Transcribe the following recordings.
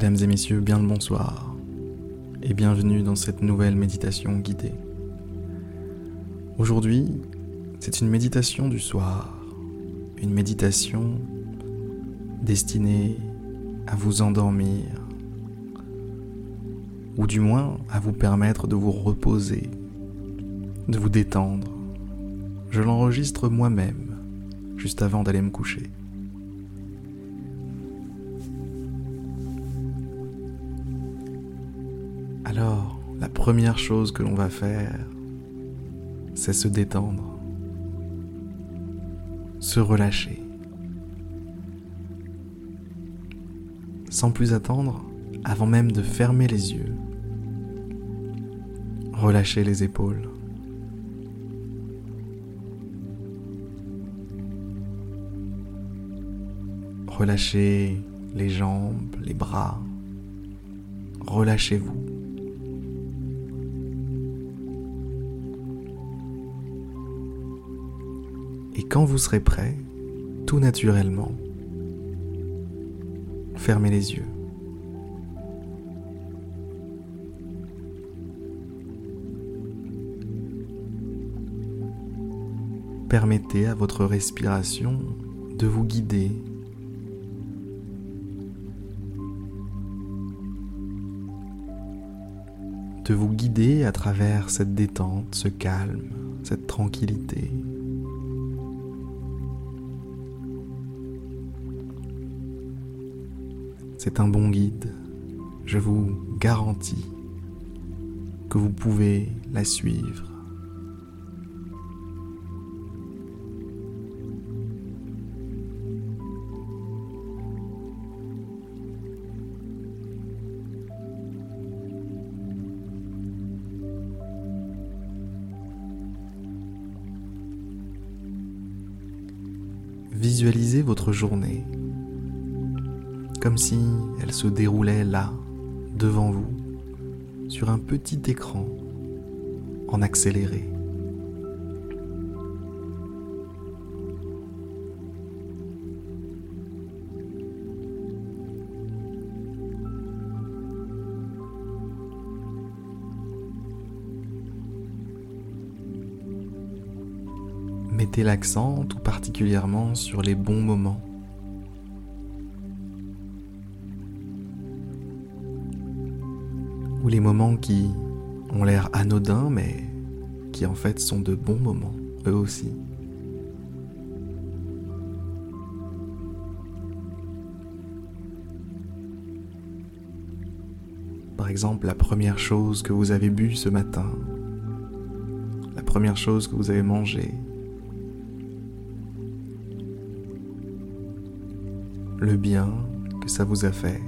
Mesdames et messieurs, bien le bonsoir et bienvenue dans cette nouvelle méditation guidée. Aujourd'hui, c'est une méditation du soir, une méditation destinée à vous endormir ou du moins à vous permettre de vous reposer, de vous détendre. Je l'enregistre moi-même juste avant d'aller me coucher. Alors, la première chose que l'on va faire, c'est se détendre, se relâcher. Sans plus attendre, avant même de fermer les yeux, relâchez les épaules. Relâchez les jambes, les bras. Relâchez-vous. Quand vous serez prêt, tout naturellement, fermez les yeux. Permettez à votre respiration de vous guider de vous guider à travers cette détente, ce calme, cette tranquillité. C'est un bon guide, je vous garantis que vous pouvez la suivre. Visualisez votre journée comme si elle se déroulait là, devant vous, sur un petit écran en accéléré. Mettez l'accent tout particulièrement sur les bons moments. Les moments qui ont l'air anodins mais qui en fait sont de bons moments, eux aussi. Par exemple, la première chose que vous avez bu ce matin, la première chose que vous avez mangée, le bien que ça vous a fait.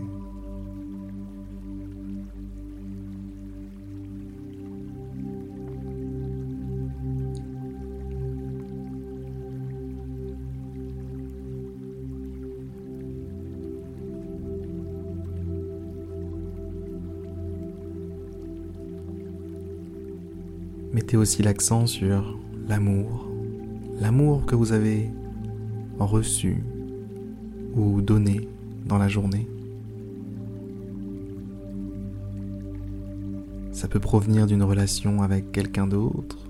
Mettez aussi l'accent sur l'amour, l'amour que vous avez reçu ou donné dans la journée. Ça peut provenir d'une relation avec quelqu'un d'autre,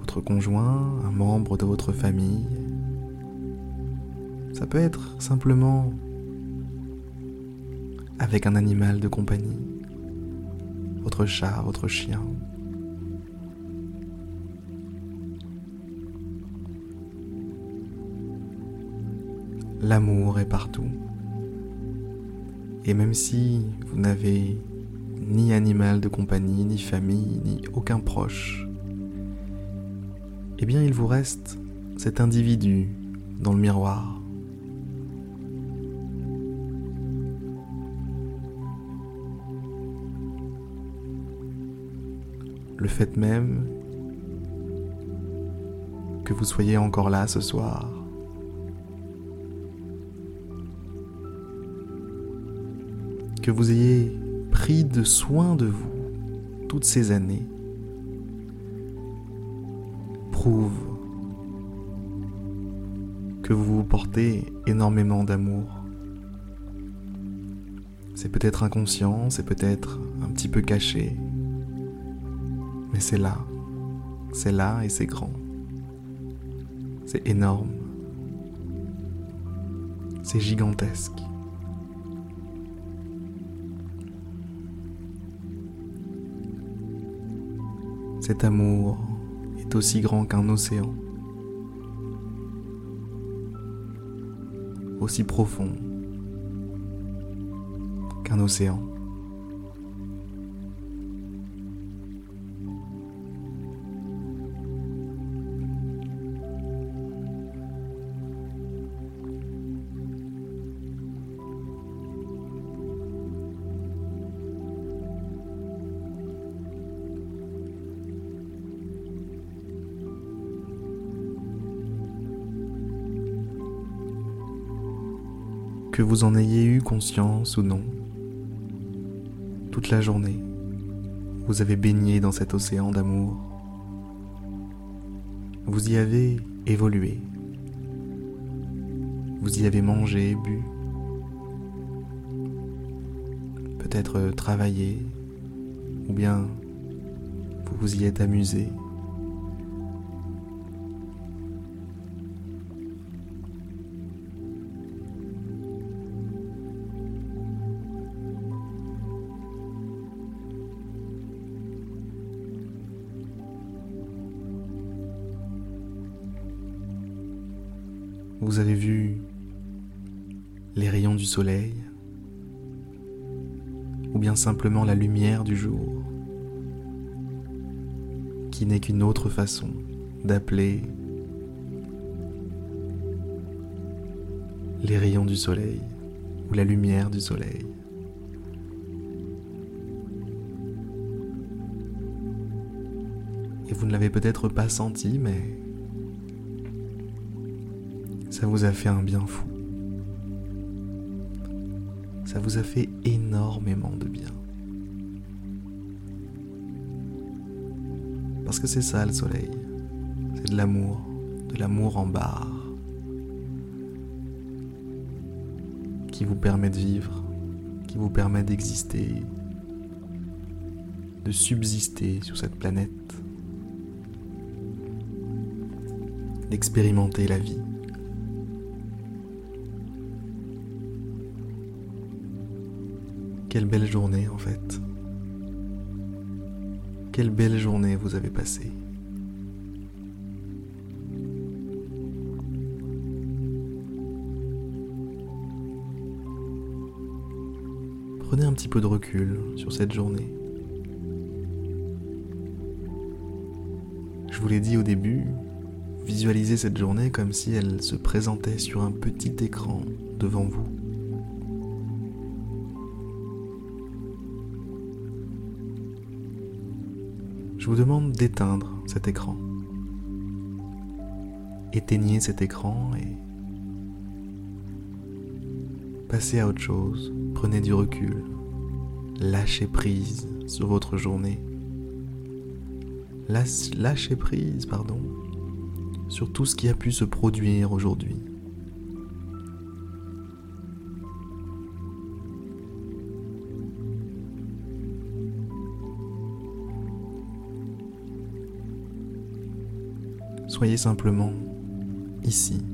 votre conjoint, un membre de votre famille. Ça peut être simplement avec un animal de compagnie, votre chat, votre chien. L'amour est partout. Et même si vous n'avez ni animal de compagnie, ni famille, ni aucun proche, eh bien il vous reste cet individu dans le miroir. Le fait même que vous soyez encore là ce soir. Que vous ayez pris de soin de vous toutes ces années prouve que vous vous portez énormément d'amour. C'est peut-être inconscient, c'est peut-être un petit peu caché, mais c'est là, c'est là et c'est grand. C'est énorme. C'est gigantesque. Cet amour est aussi grand qu'un océan, aussi profond qu'un océan. Que vous en ayez eu conscience ou non, toute la journée, vous avez baigné dans cet océan d'amour. Vous y avez évolué. Vous y avez mangé, bu. Peut-être travaillé, ou bien vous vous y êtes amusé. Vous avez vu les rayons du soleil ou bien simplement la lumière du jour qui n'est qu'une autre façon d'appeler les rayons du soleil ou la lumière du soleil? Et vous ne l'avez peut-être pas senti, mais ça vous a fait un bien fou. Ça vous a fait énormément de bien. Parce que c'est ça le soleil. C'est de l'amour, de l'amour en barre. Qui vous permet de vivre, qui vous permet d'exister, de subsister sur cette planète, d'expérimenter la vie. Quelle belle journée en fait. Quelle belle journée vous avez passée. Prenez un petit peu de recul sur cette journée. Je vous l'ai dit au début, visualisez cette journée comme si elle se présentait sur un petit écran devant vous. Je vous demande d'éteindre cet écran. Éteignez cet écran et passez à autre chose. Prenez du recul. Lâchez prise sur votre journée. Lâchez prise, pardon, sur tout ce qui a pu se produire aujourd'hui. Soyez simplement ici,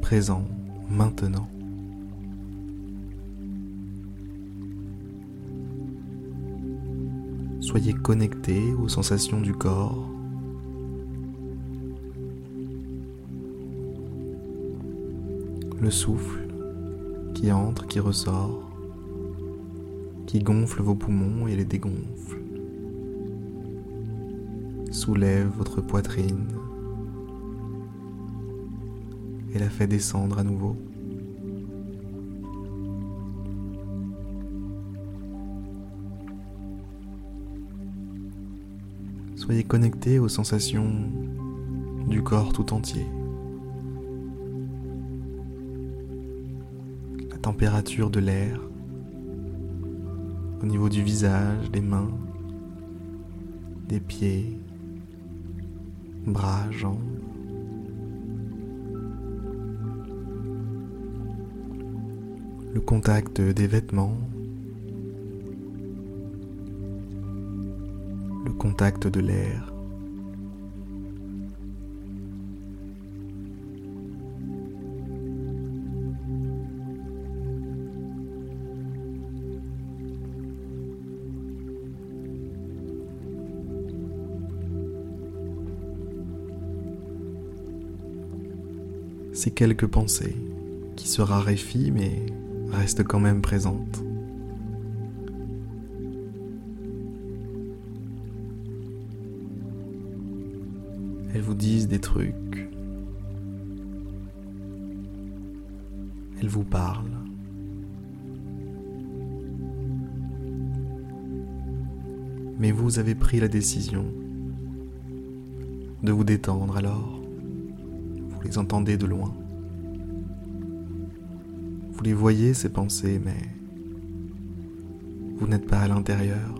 présent, maintenant. Soyez connecté aux sensations du corps. Le souffle qui entre, qui ressort, qui gonfle vos poumons et les dégonfle soulève votre poitrine et la fait descendre à nouveau. Soyez connecté aux sensations du corps tout entier. La température de l'air au niveau du visage, des mains, des pieds, bras, jambes. le contact des vêtements, le contact de l'air. Ces quelques pensées qui se raréfient mais restent quand même présentes. Elles vous disent des trucs. Elles vous parlent. Mais vous avez pris la décision de vous détendre alors? Vous les entendez de loin. Vous les voyez, ces pensées, mais vous n'êtes pas à l'intérieur.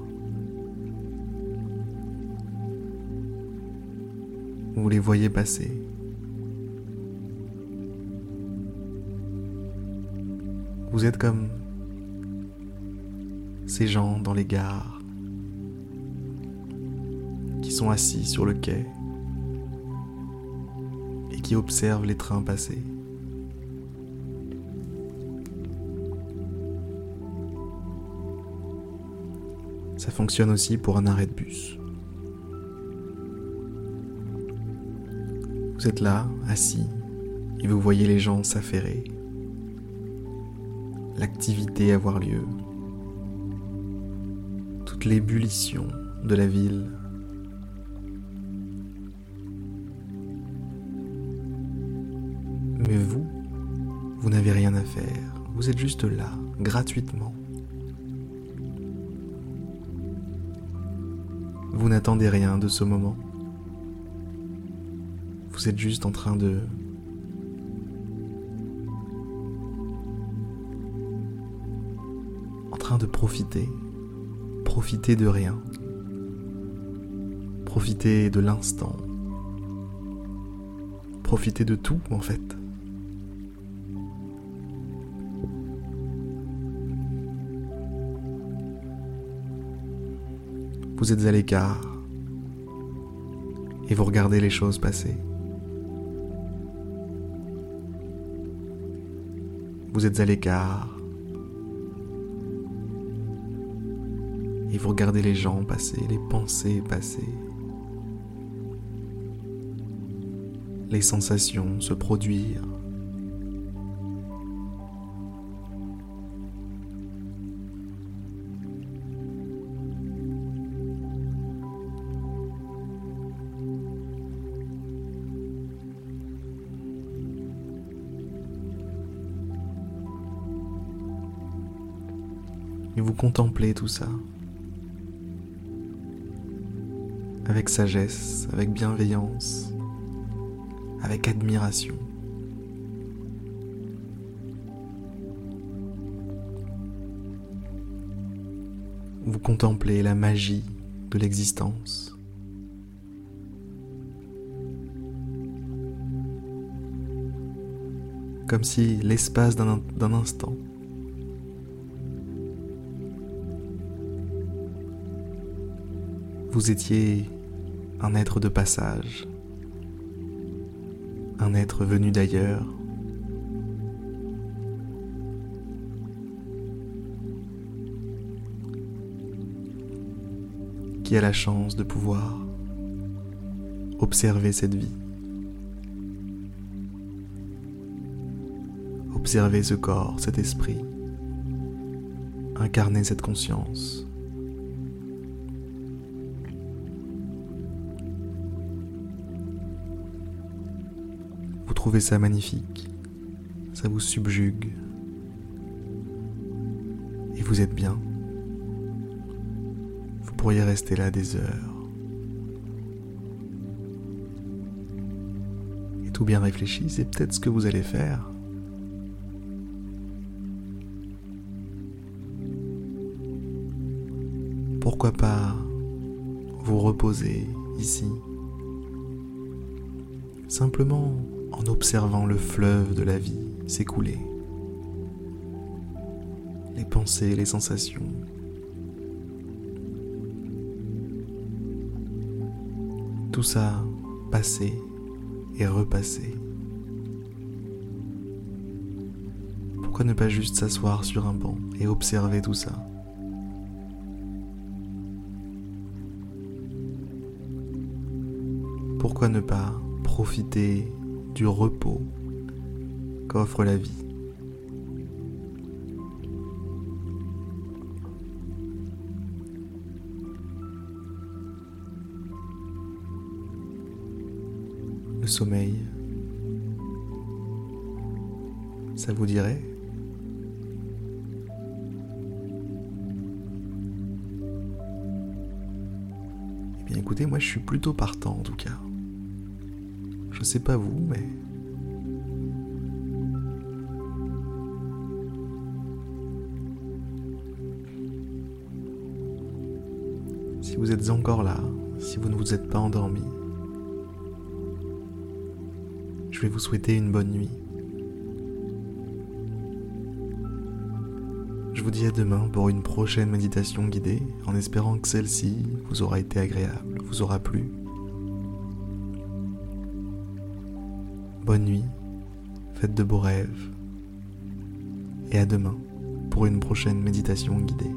Vous les voyez passer. Vous êtes comme ces gens dans les gares qui sont assis sur le quai qui observent les trains passer. Ça fonctionne aussi pour un arrêt de bus. Vous êtes là, assis, et vous voyez les gens s'affairer, l'activité avoir lieu, toute l'ébullition de la ville. Mais vous, vous n'avez rien à faire, vous êtes juste là, gratuitement. Vous n'attendez rien de ce moment. Vous êtes juste en train de en train de profiter. Profiter de rien. Profiter de l'instant. Profiter de tout en fait. Vous êtes à l'écart et vous regardez les choses passer. Vous êtes à l'écart et vous regardez les gens passer, les pensées passer, les sensations se produire. Contemplez tout ça avec sagesse, avec bienveillance, avec admiration. Vous contemplez la magie de l'existence. Comme si l'espace d'un instant Vous étiez un être de passage, un être venu d'ailleurs. qui a la chance de pouvoir observer cette vie, observer ce corps, cet esprit, incarner cette conscience. Trouvez ça magnifique, ça vous subjugue, et vous êtes bien. Vous pourriez rester là des heures. Et tout bien réfléchi, c'est peut-être ce que vous allez faire. Pourquoi pas vous reposer ici? Simplement en observant le fleuve de la vie s'écouler. les pensées, les sensations. Tout ça passer et repasser. Pourquoi ne pas juste s'asseoir sur un banc et observer tout ça? Pourquoi ne pas profiter du repos qu'offre la vie Le sommeil, ça vous dirait? Eh bien écoutez, moi je suis plutôt partant en tout cas. Je sais pas vous, mais... Si vous êtes encore là, si vous ne vous êtes pas endormi, je vais vous souhaiter une bonne nuit. Je vous dis à demain pour une prochaine méditation guidée, en espérant que celle-ci vous aura été agréable, vous aura plu. Bonne nuit, faites de beaux rêves, et à demain pour une prochaine méditation guidée.